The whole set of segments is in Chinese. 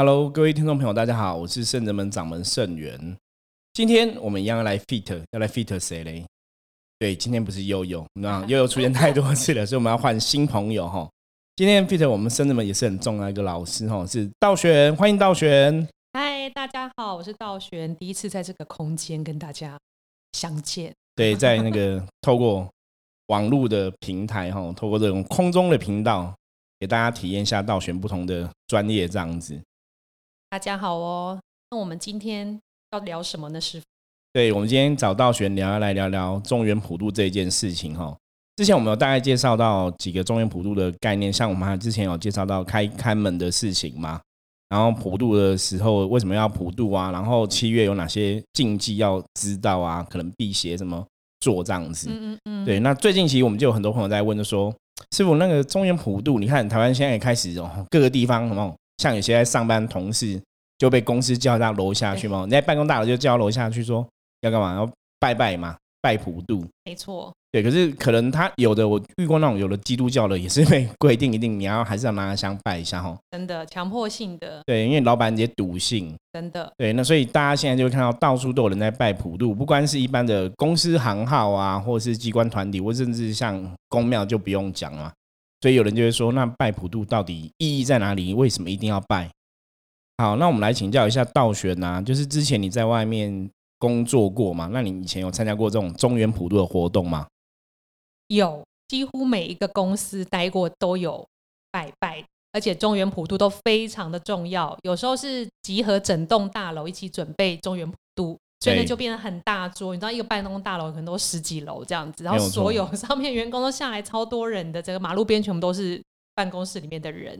Hello，各位听众朋友，大家好，我是圣人门掌门圣元。今天我们一样要来 fit，要来 fit 谁嘞？对，今天不是悠悠，那 悠悠出现太多次了，所以我们要换新朋友哈。今天 fit 我们圣人门也是很重要一个老师哈，是道玄，欢迎道玄。嗨，大家好，我是道玄，第一次在这个空间跟大家相见。对，在那个透过网络的平台哈，透过这种空中的频道，给大家体验一下道玄不同的专业这样子。大家好哦，那我们今天要聊什么呢？师傅？对，我们今天找道玄聊来聊聊中原普渡这一件事情哈。之前我们有大概介绍到几个中原普渡的概念，像我们之前有介绍到开开门的事情嘛，然后普渡的时候为什么要普渡啊？然后七月有哪些禁忌要知道啊？可能辟邪什么做这样子。嗯嗯嗯。对，那最近其实我们就有很多朋友在问，就说师傅那个中原普渡，你看台湾现在也开始哦，各个地方什么？像有些在上班同事就被公司叫到楼下去嘛，你在办公大楼就叫楼下去说要干嘛？要拜拜嘛，拜普渡。没错，对。可是可能他有的我遇过那种有的基督教的也是被规定一定你要还是要拿香拜一下哈。真的强迫性的。对，因为老板也笃信。真的。对，那所以大家现在就会看到到处都有人在拜普渡，不光是一般的公司行号啊，或者是机关团体，或甚至像公庙就不用讲了。所以有人就会说，那拜普渡到底意义在哪里？为什么一定要拜？好，那我们来请教一下道玄呐，就是之前你在外面工作过吗？那你以前有参加过这种中原普渡的活动吗？有，几乎每一个公司待过都有拜拜，而且中原普渡都非常的重要，有时候是集合整栋大楼一起准备中原普渡。所以呢，就变得很大桌。你知道，一个办公大楼可能都十几楼这样子，然后所有上面员工都下来，超多人的。整个马路边全部都是办公室里面的人。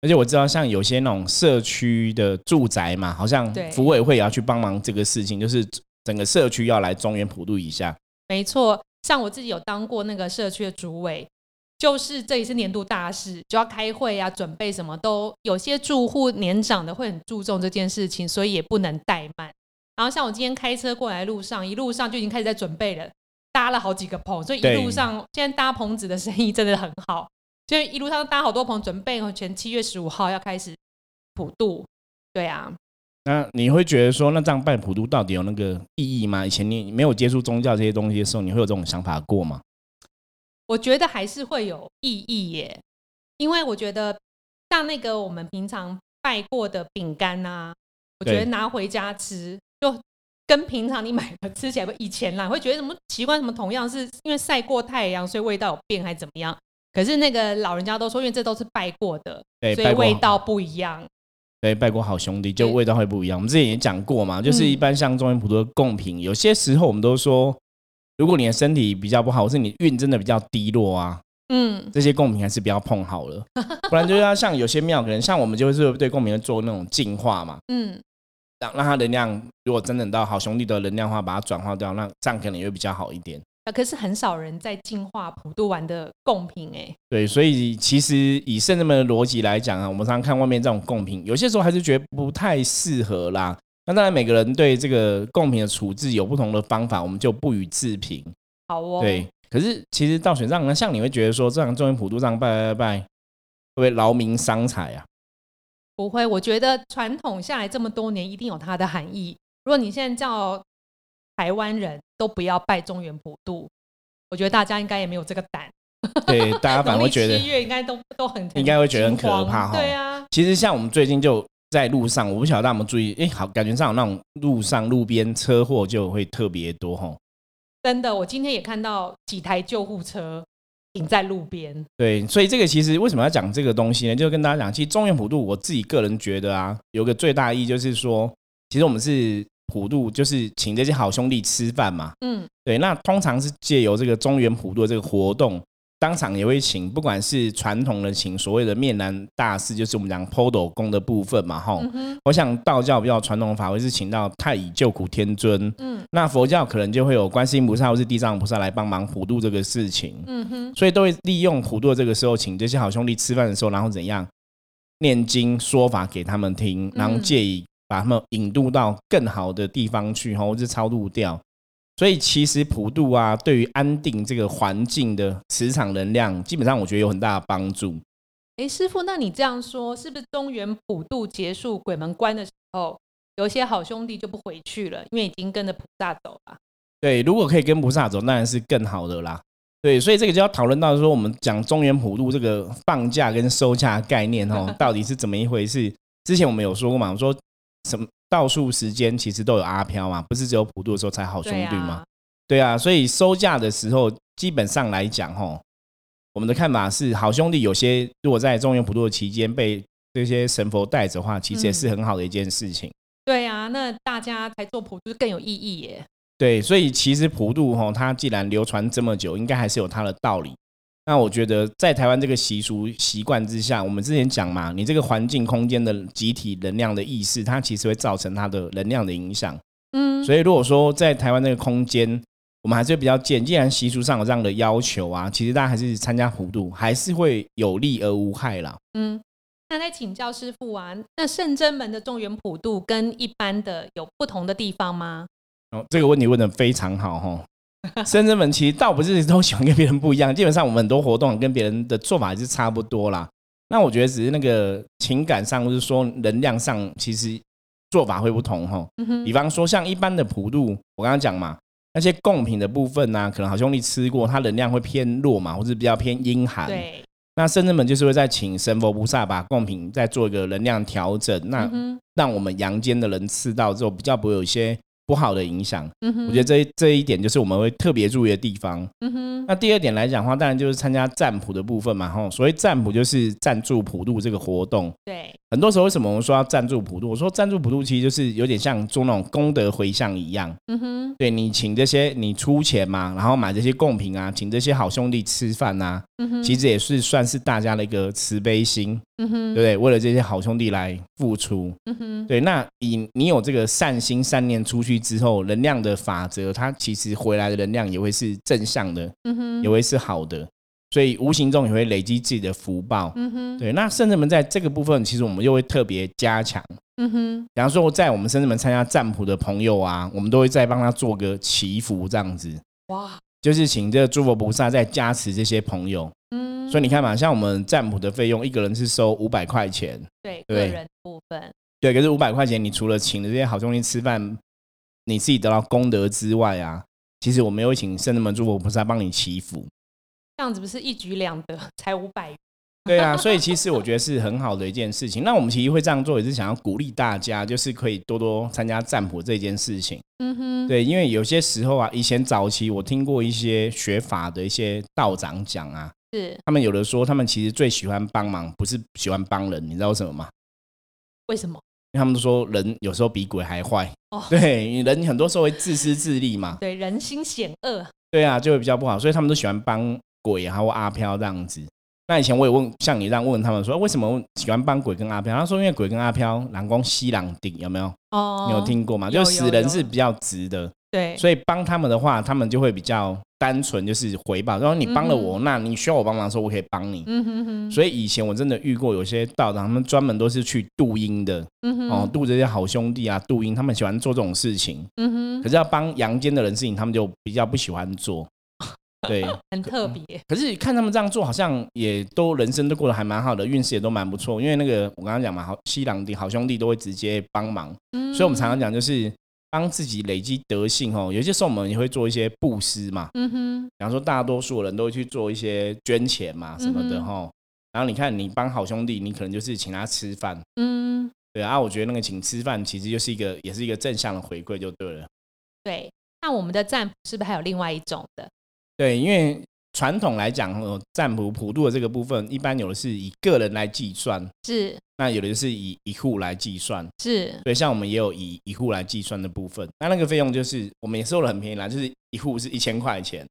而且我知道，像有些那种社区的住宅嘛，好像服委会也要去帮忙这个事情，就是整个社区要来中原普渡一下。没错，像我自己有当过那个社区的主委，就是这一次年度大事，就要开会啊，准备什么都有些住户年长的会很注重这件事情，所以也不能怠慢。然后像我今天开车过来路上，一路上就已经开始在准备了，搭了好几个棚，所以一路上现在搭棚子的生意真的很好，就一路上搭好多棚，准备前七月十五号要开始普渡。对啊，那你会觉得说，那这样拜普渡到底有那个意义吗？以前你没有接触宗教这些东西的时候，你会有这种想法过吗？我觉得还是会有意义耶，因为我觉得像那个我们平常拜过的饼干啊，我觉得拿回家吃。就跟平常你买的吃起来不以前啦，会觉得什么奇怪？什么同样是因为晒过太阳，所以味道有变还是怎么样？可是那个老人家都说，因为这都是拜过的，所以味道不一样。对，拜过好兄弟，就味道会不一样。我们之前也讲过嘛，就是一般像中原普渡的贡品，有些时候我们都说，如果你的身体比较不好，或是你运真的比较低落啊，嗯，这些贡品还是不要碰好了，不然就要像有些庙，可能像我们就是对贡品做那种净化嘛，嗯。让让它能量，如果真的到好兄弟的能量话，把它转化掉，那这样可能也会比较好一点。啊，可是很少人在净化普渡完的贡品哎。对，所以其实以圣人们的逻辑来讲啊，我们常常看外面这种贡品，有些时候还是觉得不太适合啦。那当然每个人对这个贡品的处置有不同的方法，我们就不予置评。好哦。对，可是其实到选上，像你会觉得说，这样中原普渡这样拜拜拜，会不会劳民伤财啊？不会，我觉得传统下来这么多年，一定有它的含义。如果你现在叫台湾人都不要拜中原普渡，我觉得大家应该也没有这个胆。对，大家 反而会觉得七月应该都都很应该会觉得很可怕哈。对啊，其实像我们最近就在路上，我不晓得大家有没有注意，哎，好，感觉上有那种路上路边车祸就会特别多哈。真的，我今天也看到几台救护车。停在路边，对，所以这个其实为什么要讲这个东西呢？就跟大家讲，其实中原普渡，我自己个人觉得啊，有个最大意义就是说，其实我们是普渡，就是请这些好兄弟吃饭嘛，嗯，对，那通常是借由这个中原普渡这个活动。当场也会请，不管是传统的请所谓的面南大师，就是我们讲坡斗公的部分嘛，哈。我想道教比较传统的法会是请到太乙救苦天尊，嗯，那佛教可能就会有观世音菩萨或是地藏菩萨来帮忙普渡这个事情，嗯哼。所以都会利用普渡这个时候，请这些好兄弟吃饭的时候，然后怎样念经说法给他们听，然后借以把他们引渡到更好的地方去，哈，或者超度掉。所以其实普渡啊，对于安定这个环境的磁场能量，基本上我觉得有很大的帮助。哎，师傅，那你这样说，是不是中原普渡结束鬼门关的时候，有些好兄弟就不回去了，因为已经跟着菩萨走了？对，如果可以跟菩萨走，当然是更好的啦。对，所以这个就要讨论到说，我们讲中原普渡这个放假跟收假概念哦，到底是怎么一回事？之前我们有说过嘛，我说什么倒数时间其实都有阿飘嘛，不是只有普渡的时候才好兄弟吗？对啊，所以收假的时候，基本上来讲，吼，我们的看法是，好兄弟有些如果在中原普渡的期间被这些神佛带着的话，其实也是很好的一件事情。对啊，那大家才做普渡更有意义耶。对，所以其实普渡吼，它既然流传这么久，应该还是有它的道理。那我觉得在台湾这个习俗习惯之下，我们之前讲嘛，你这个环境空间的集体能量的意识，它其实会造成它的能量的影响。嗯，所以如果说在台湾这个空间，我们还是比较建，既然习俗上有这样的要求啊，其实大家还是参加普渡，还是会有利而无害啦。嗯，那在请教师傅啊，那圣真门的中原普渡跟一般的有不同的地方吗？哦，这个问题问的非常好哈。深圳门其实倒不是都喜欢跟别人不一样，基本上我们很多活动跟别人的做法是差不多啦。那我觉得只是那个情感上，或是说能量上，其实做法会不同哈。比方说像一般的普渡，我刚刚讲嘛，那些贡品的部分呢，可能好兄弟吃过，它能量会偏弱嘛，或是比较偏阴寒。对。那深圳门就是会在请神佛菩萨把贡品再做一个能量调整，那让我们阳间的人吃到之后，比较不会有一些。不好的影响，我觉得这这一点就是我们会特别注意的地方。那第二点来讲的话，当然就是参加占卜的部分嘛。吼，所谓占卜就是赞助普渡这个活动。对，很多时候为什么我们说要赞助普渡？我说赞助普渡其实就是有点像做那种功德回向一样。嗯哼，对你请这些你出钱嘛，然后买这些贡品啊，请这些好兄弟吃饭啊，其实也是算是大家的一个慈悲心。嗯哼，对不对？为了这些好兄弟来付出。嗯哼，对，那以你有这个善心善念出去。之后，能量的法则，它其实回来的能量也会是正向的，嗯哼，也会是好的，所以无形中也会累积自己的福报，嗯哼，对。那圣至门在这个部分，其实我们又会特别加强，嗯哼。比方说，在我们圣至门参加占卜的朋友啊，我们都会再帮他做个祈福，这样子，哇，就是请这个诸佛菩萨在加持这些朋友，嗯。所以你看嘛，像我们占卜的费用，一个人是收五百块钱，对，个人部分，对。可是五百块钱，你除了请的这些好兄弟吃饭。你自己得到功德之外啊，其实我们有请圣人们诸佛菩萨帮你祈福，这样子不是一举两得，才五百？对啊，所以其实我觉得是很好的一件事情。那我们其实会这样做，也是想要鼓励大家，就是可以多多参加占卜这件事情。嗯哼，对，因为有些时候啊，以前早期我听过一些学法的一些道长讲啊，是他们有的说，他们其实最喜欢帮忙，不是喜欢帮人，你知道为什么吗？为什么？他们都说人有时候比鬼还坏，哦 对，人很多时候会自私自利嘛，对，人心险恶，对啊，就会比较不好，所以他们都喜欢帮鬼还有阿飘这样子。那以前我也问像你这样问他们说，为什么喜欢帮鬼跟阿飘？他说因为鬼跟阿飘蓝光西朗顶有没有？哦，你有听过吗？就死人是比较直的。对，所以帮他们的话，他们就会比较单纯，就是回报。然后你帮了我，那你需要我帮忙的时候，我可以帮你。嗯哼哼。所以以前我真的遇过有些道长，他们专门都是去度阴的。嗯哼。哦，度这些好兄弟啊，度阴，他们喜欢做这种事情。嗯哼。可是要帮阳间的人事情，他们就比较不喜欢做。对，很特别。可是看他们这样做，好像也都人生都过得还蛮好的，运势也都蛮不错。因为那个我刚刚讲嘛，好西郎弟好兄弟都会直接帮忙。嗯。所以我们常常讲就是。帮自己累积德性哦，有些时候我们也会做一些布施嘛。嗯哼，比方说大多数人都会去做一些捐钱嘛什么的哈。然后你看，你帮好兄弟，你可能就是请他吃饭。嗯，对啊，我觉得那个请吃饭其实就是一个，也是一个正向的回馈就对了。对，那我们的占卜是不是还有另外一种的？对，因为。传统来讲，哦，占卜普度的这个部分，一般有的是以个人来计算，是；那有的是以一户来计算，是。所以像我们也有以一户来计算的部分，那那个费用就是我们也收了很便宜啦，就是一户是一千块钱。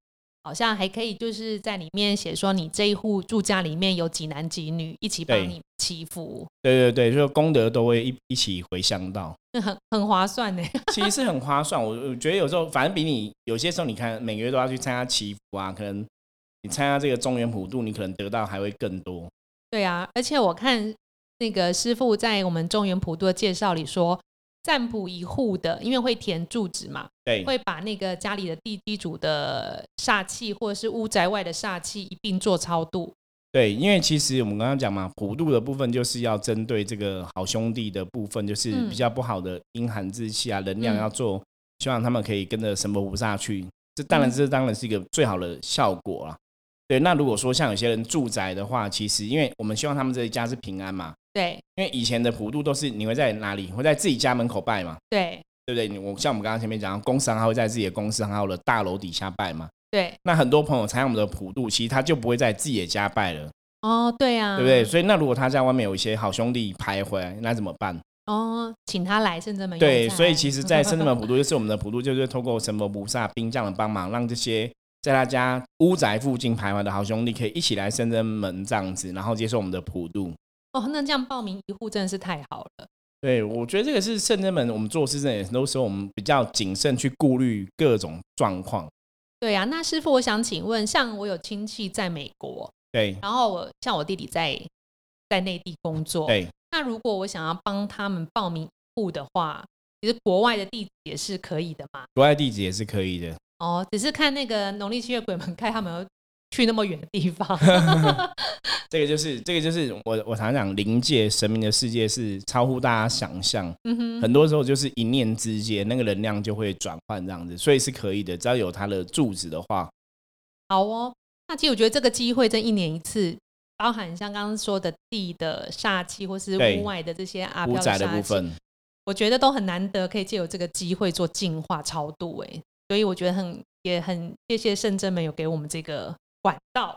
好像还可以就是在里面写说，你这一户住家里面有几男几女，一起帮你祈福。对对对，就是功德都会一一起回向到，很 很划算呢。其实是很划算，我我觉得有时候反正比你有些时候，你看每个月都要去参加祈福啊，可能。你参加这个中原普渡，你可能得到还会更多。对啊，而且我看那个师傅在我们中原普渡的介绍里说，占卜一户的，因为会填住址嘛，对，会把那个家里的地基主的煞气或者是屋宅外的煞气一并做超度。对，因为其实我们刚刚讲嘛，普度的部分就是要针对这个好兄弟的部分，就是比较不好的阴寒之气啊，能量要做，希望他们可以跟着神佛菩萨去。这当然，这当然是一个最好的效果啊。对，那如果说像有些人住宅的话，其实因为我们希望他们这一家是平安嘛。对。因为以前的普渡都是你会在哪里？会在自己家门口拜嘛？对。对不对？我像我们刚刚前面讲，公司行会在自己的公司行号的大楼底下拜嘛？对。那很多朋友参加我们的普渡，其实他就不会在自己的家拜了。哦，对呀，对不对？所以那如果他在外面有一些好兄弟徘徊，那怎么办？哦，请他来圣真门。对，所以其实，在圣真门普渡 就是我们的普渡，就是透过神佛菩萨兵将的帮忙，让这些在他家屋宅附近徘徊的好兄弟可以一起来圣真门这样子，然后接受我们的普渡。哦，那这样报名一户真的是太好了。对，我觉得这个是圣真门，我们做事真的很多时候我们比较谨慎去顾虑各种状况。对呀，那师傅，我想请问，像我有亲戚在美国。对，然后我像我弟弟在在内地工作，对。那如果我想要帮他们报名户的话，其实国外的地址也是可以的嘛？国外地址也是可以的。哦，只是看那个农历七月鬼门开，他们去那么远的地方。这个就是这个就是我我常讲灵界神明的世界是超乎大家想象。很多时候就是一念之间，那个能量就会转换这样子，所以是可以的，只要有它的柱子的话。好哦。那其实我觉得这个机会，这一年一次，包含像刚刚说的地的煞气，或是屋外的这些阿飘的部分，我觉得都很难得，可以借由这个机会做净化超度。哎，所以我觉得很也很谢谢圣真们有给我们这个管道。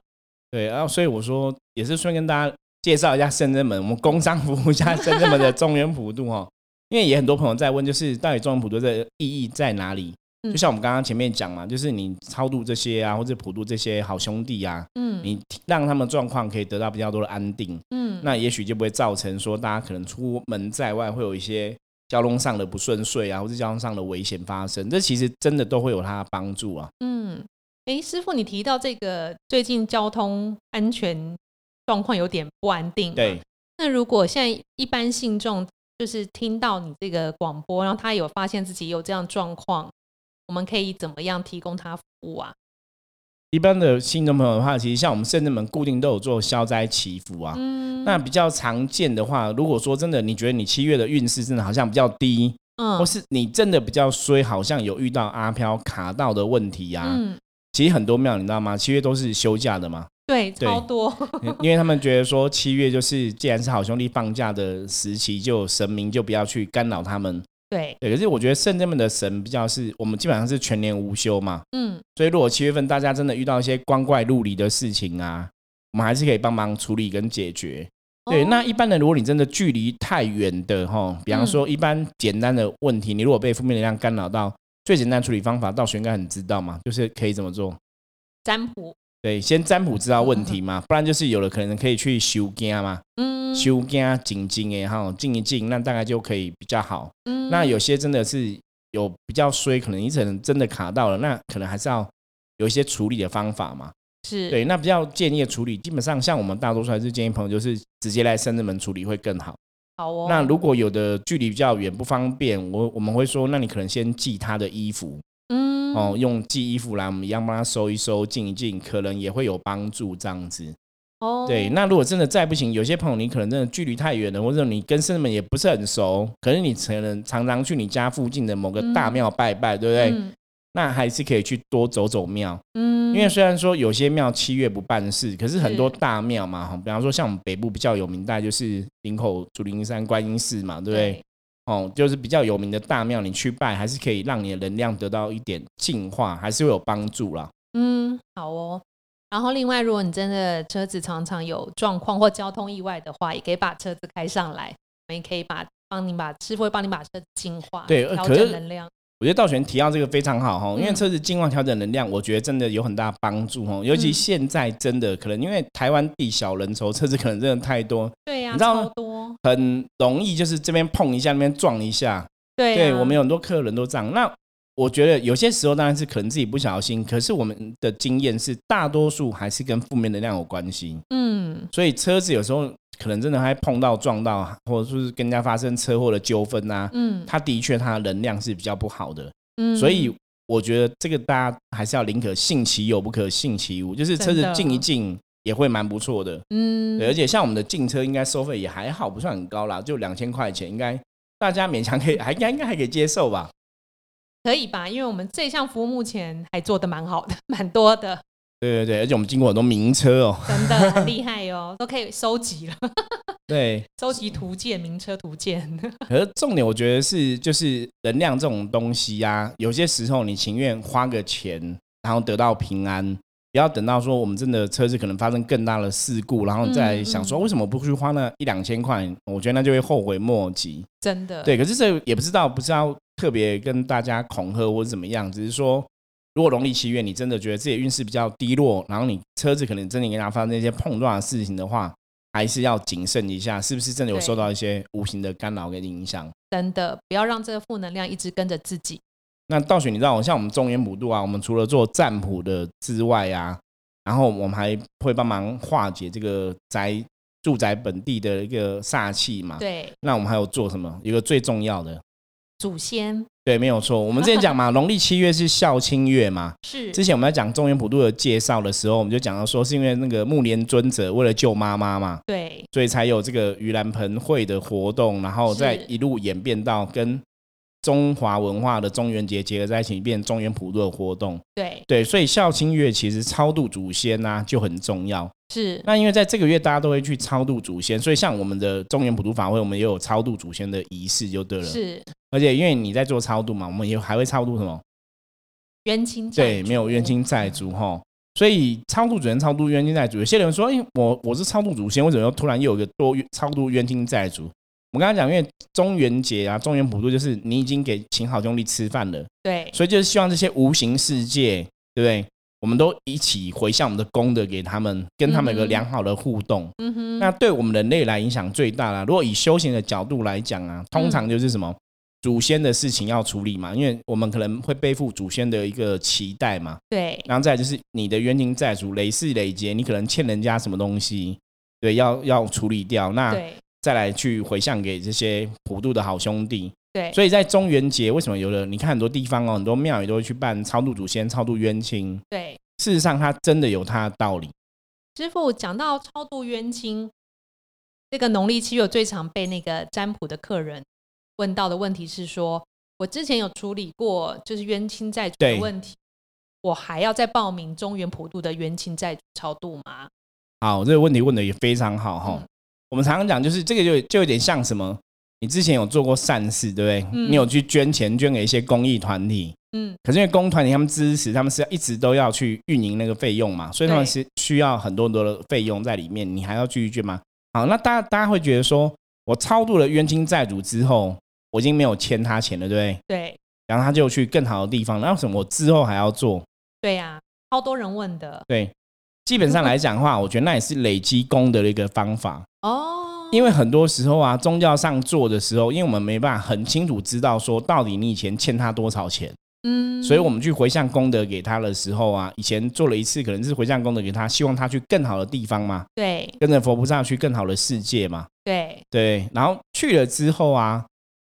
对，然后所以我说也是顺便跟大家介绍一下深圳门，我们工商服务一下深圳门的中原普渡哦，因为也很多朋友在问，就是到底中原普渡的意义在哪里？就像我们刚刚前面讲嘛，就是你超度这些啊，或者普渡这些好兄弟啊，嗯，你让他们状况可以得到比较多的安定，嗯，那也许就不会造成说大家可能出门在外会有一些交通上的不顺遂啊，或者交通上的危险发生，这其实真的都会有它的帮助啊。嗯，哎，师傅，你提到这个最近交通安全状况有点不安定，对，那如果现在一般信众就是听到你这个广播，然后他有发现自己有这样状况。我们可以怎么样提供他服务啊？一般的信众朋友的话，其实像我们圣人们固定都有做消灾祈福啊。嗯，那比较常见的话，如果说真的你觉得你七月的运势真的好像比较低，嗯，或是你真的比较衰，好像有遇到阿飘卡到的问题啊。嗯，其实很多庙你知道吗？七月都是休假的嘛。对，超多。因为他们觉得说七月就是既然是好兄弟放假的时期，就神明就不要去干扰他们。对对，可是我觉得圣人们的神比较是我们基本上是全年无休嘛，嗯，所以如果七月份大家真的遇到一些光怪陆离的事情啊，我们还是可以帮忙处理跟解决。对，那一般的，如果你真的距离太远的哈，比方说一般简单的问题，你如果被负面能量干扰到，最简单处理方法，道玄应该很知道嘛，就是可以怎么做？占卜。对，先占卜知道问题嘛，不然就是有了可能可以去修家嘛，嗯，修家静静哎哈，静一静，那大概就可以比较好。嗯，那有些真的是有比较衰，可能你可能真的卡到了，那可能还是要有一些处理的方法嘛。是对，那比较建议的处理，基本上像我们大多数还是建议朋友就是直接来深圳门处理会更好。好哦。那如果有的距离比较远不方便，我我们会说，那你可能先寄他的衣服。嗯，哦，用寄衣服来，我们一样帮他收一收、静一静，可能也会有帮助。这样子，哦，对。那如果真的再不行，有些朋友你可能真的距离太远了，或者你跟师们也不是很熟，可是你可能常常去你家附近的某个大庙拜拜，对不对？那还是可以去多走走庙。嗯，因为虽然说有些庙七月不办事，可是很多大庙嘛，哈，比方说像我们北部比较有名，大概就是林口竹林山观音寺嘛，对不对？哦，就是比较有名的大庙，你去拜还是可以让你的能量得到一点净化，还是会有帮助啦。嗯，好哦。然后另外，如果你真的车子常常有状况或交通意外的话，也可以把车子开上来，我们也可以把帮你把师傅会帮你把车子净化，对，调整能量。我觉得道玄提到这个非常好哈，因为车子净化调整能量，我觉得真的有很大帮助哈。尤其现在真的可能因为台湾地小人稠，车子可能真的太多。对呀，你知道，很容易就是这边碰一下，那边撞一下。对，对我们有很多客人都这样。那我觉得有些时候当然是可能自己不小心，可是我们的经验是大多数还是跟负面能量有关系。嗯，所以车子有时候。可能真的还碰到撞到，或者说是跟人家发生车祸的纠纷呐。嗯，他的确他的能量是比较不好的。嗯，所以我觉得这个大家还是要宁可信其有，不可信其无。就是车子静一静，也会蛮不错的。嗯，对，而且像我们的进车应该收费也还好，不算很高啦，就两千块钱，应该大家勉强可以，还应该应该还可以接受吧？可以吧？因为我们这项服务目前还做的蛮好的，蛮多的。对对对，而且我们经过很多名车哦，真的很厉害哦，都可以收集了。对，收集图鉴，名车图鉴。可是重点，我觉得是就是能量这种东西呀，有些时候你情愿花个钱，然后得到平安。不要等到说我们真的车子可能发生更大的事故，然后再想说为什么不去花那一两千块？我觉得那就会后悔莫及。真的。对，可是这也不知道，不知道特别跟大家恐吓或者怎么样，只是说，如果农历七月你真的觉得自己运势比较低落，然后你车子可能真的跟它发生一些碰撞的事情的话，还是要谨慎一下，是不是真的有受到一些无形的干扰跟影响？真的，不要让这个负能量一直跟着自己。那道雪，你知道，像我们中原普渡啊，我们除了做占卜的之外啊，然后我们还会帮忙化解这个宅住宅本地的一个煞气嘛。对。那我们还有做什么？一个最重要的祖先。对，没有错。我们之前讲嘛，农历七月是孝亲月嘛。是。之前我们在讲中原普渡的介绍的时候，我们就讲到说，是因为那个木莲尊者为了救妈妈嘛。对。所以才有这个盂兰盆会的活动，然后再一路演变到跟。中华文化的中元节结合在一起，变中原普渡的活动。对对，所以孝亲月其实超度祖先呐就很重要。是。那因为在这个月大家都会去超度祖先，所以像我们的中原普渡法会，我们也有超度祖先的仪式就对了。是。而且因为你在做超度嘛，我们也还会超度什么？冤亲债对，没有冤亲债主哈。所以超度祖先、超度冤亲债主，有些人说：“哎，我我是超度祖先，为什么又突然又有一个多超度冤亲债主？”我刚才讲，因为中元节啊，中元普渡就是你已经给请好兄弟吃饭了，对，所以就是希望这些无形世界，对不对？我们都一起回向我们的功德给他们，跟他们有个良好的互动。嗯哼，那对我们人类来影响最大啦。如果以修行的角度来讲啊，通常就是什么祖先的事情要处理嘛，因为我们可能会背负祖先的一个期待嘛。对，然后再就是你的冤亲债主累世累劫，你可能欠人家什么东西，对，要要处理掉。那再来去回向给这些普渡的好兄弟，对，所以在中元节为什么有的？你看很多地方哦，很多庙也都会去办超度祖先、超度冤亲。对，事实上它真的有它的道理。师傅讲到超度冤亲，这个农历七月最常被那个占卜的客人问到的问题是：说我之前有处理过就是冤亲债主的问题，我还要再报名中原普渡的冤亲债主超度吗？好，这个问题问的也非常好哈。我们常常讲，就是这个就就有点像什么？你之前有做过善事，对不对？你有去捐钱捐给一些公益团体，嗯。可是因为公益团体他们支持，他们是要一直都要去运营那个费用嘛，所以他们是需要很多很多的费用在里面，你还要继续捐吗？好，那大家大家会觉得说，我超度了冤亲债主之后，我已经没有欠他钱了，对不对？对。然后他就去更好的地方，那为什么我之后还要做？对呀，超多人问的。对。基本上来讲的话，我觉得那也是累积功德的一个方法哦。因为很多时候啊，宗教上做的时候，因为我们没办法很清楚知道说到底你以前欠他多少钱，嗯，所以我们去回向功德给他的时候啊，以前做了一次，可能是回向功德给他，希望他去更好的地方嘛，对，跟着佛菩萨去更好的世界嘛，对对。然后去了之后啊，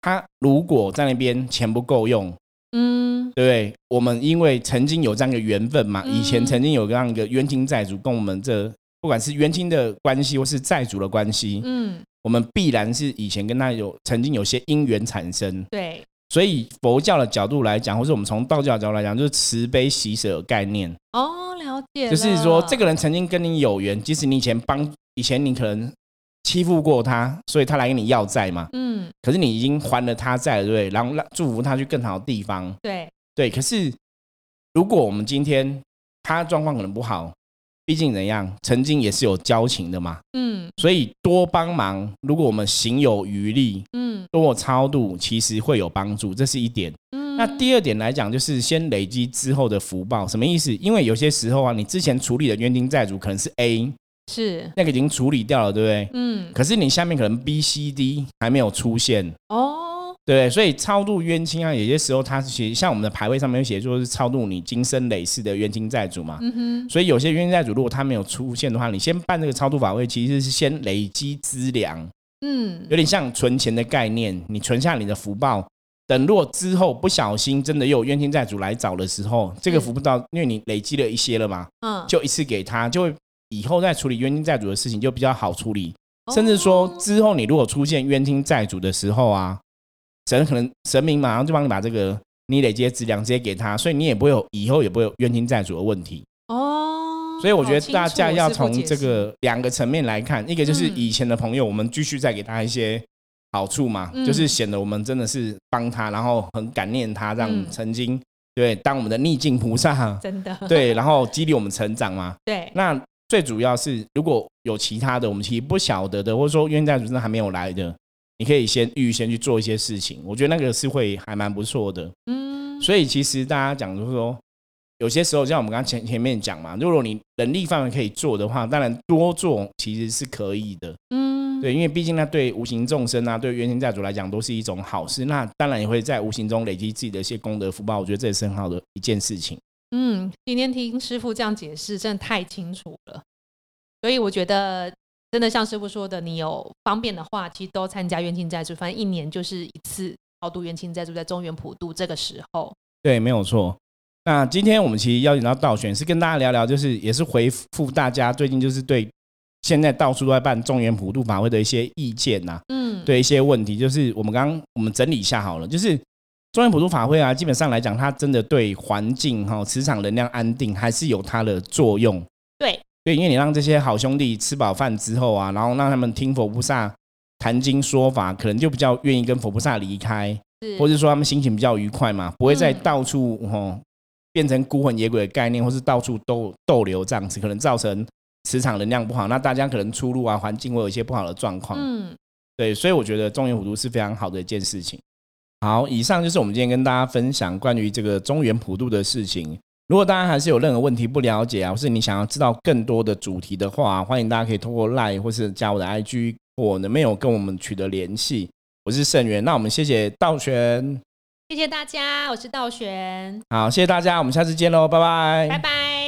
他如果在那边钱不够用。嗯，对不对？我们因为曾经有这样一个缘分嘛，以前曾经有这样一个冤亲债主跟我们这，不管是冤亲的关系或是债主的关系，嗯，我们必然是以前跟他有曾经有些因缘产生。对，所以佛教的角度来讲，或是我们从道教的角度来讲，就是慈悲喜舍概念。哦，了解。就是说，这个人曾经跟你有缘，即使你以前帮，以前你可能。欺负过他，所以他来跟你要债嘛。嗯，可是你已经还了他债了，对不对？然后让祝福他去更好的地方。对对，可是如果我们今天他状况可能不好，毕竟怎样，曾经也是有交情的嘛。嗯，所以多帮忙，如果我们行有余力，嗯，多超度，其实会有帮助，这是一点。嗯，那第二点来讲，就是先累积之后的福报，什么意思？因为有些时候啊，你之前处理的冤亲债主可能是 A。是那个已经处理掉了，对不对？嗯。可是你下面可能 B、C、D 还没有出现哦，对所以超度冤亲啊，有些时候它写像我们的牌位上面写，说是超度你今生累世的冤亲债主嘛。嗯哼。所以有些冤亲债主，如果他没有出现的话，你先办这个超度法会，其实是先累积资粮。嗯。有点像存钱的概念，你存下你的福报，等若之后不小心真的又有冤亲债主来找的时候，这个福报，因为你累积了一些了嘛，嗯，就一次给他就会。以后再处理冤亲债主的事情就比较好处理。甚至说之后你如果出现冤亲债主的时候啊，神可能神明马上就帮你把这个你累积的资粮直接给他，所以你也不会有以后也不会有冤亲债主的问题。哦，所以我觉得大家要从这个两个层面来看，一个就是以前的朋友，我们继续再给他一些好处嘛，就是显得我们真的是帮他，然后很感念他，让曾经对当我们的逆境菩萨，真的对，然后激励我们成长嘛。对，那。最主要是，如果有其他的，我们其实不晓得的，或者说冤债主真还没有来的，你可以先预先去做一些事情。我觉得那个是会还蛮不错的。嗯，所以其实大家讲就是说，有些时候像我们刚前前面讲嘛，如果你能力范围可以做的话，当然多做其实是可以的。嗯，对，因为毕竟那对无形众生啊，对冤亲债主来讲都是一种好事。那当然也会在无形中累积自己的一些功德福报。我觉得这也是很好的一件事情。嗯，今天听师傅这样解释，真的太清楚了。所以我觉得，真的像师傅说的，你有方便的话，其实都参加冤亲债主，反正一年就是一次超度冤亲债主，在中原普渡这个时候。对，没有错。那今天我们其实邀请到道玄，是跟大家聊聊，就是也是回复大家最近就是对现在到处都在办中原普渡法会的一些意见呐。嗯，对一些问题，就是我们刚刚我们整理一下好了，就是。中原普渡法会啊，基本上来讲，它真的对环境哈、磁场能量安定还是有它的作用。对，对，因为你让这些好兄弟吃饱饭之后啊，然后让他们听佛菩萨谈经说法，可能就比较愿意跟佛菩萨离开，或者说他们心情比较愉快嘛，不会再到处哈变成孤魂野鬼的概念，或是到处逗逗留这样子，可能造成磁场能量不好，那大家可能出入啊环境会有一些不好的状况。嗯，对，所以我觉得中原普渡是非常好的一件事情。好，以上就是我们今天跟大家分享关于这个中原普渡的事情。如果大家还是有任何问题不了解啊，或是你想要知道更多的主题的话，欢迎大家可以通过 Line 或是加我的 IG，或能没有跟我们取得联系。我是盛元，那我们谢谢道玄，谢谢大家，我是道玄。好，谢谢大家，我们下次见喽，拜拜，拜拜。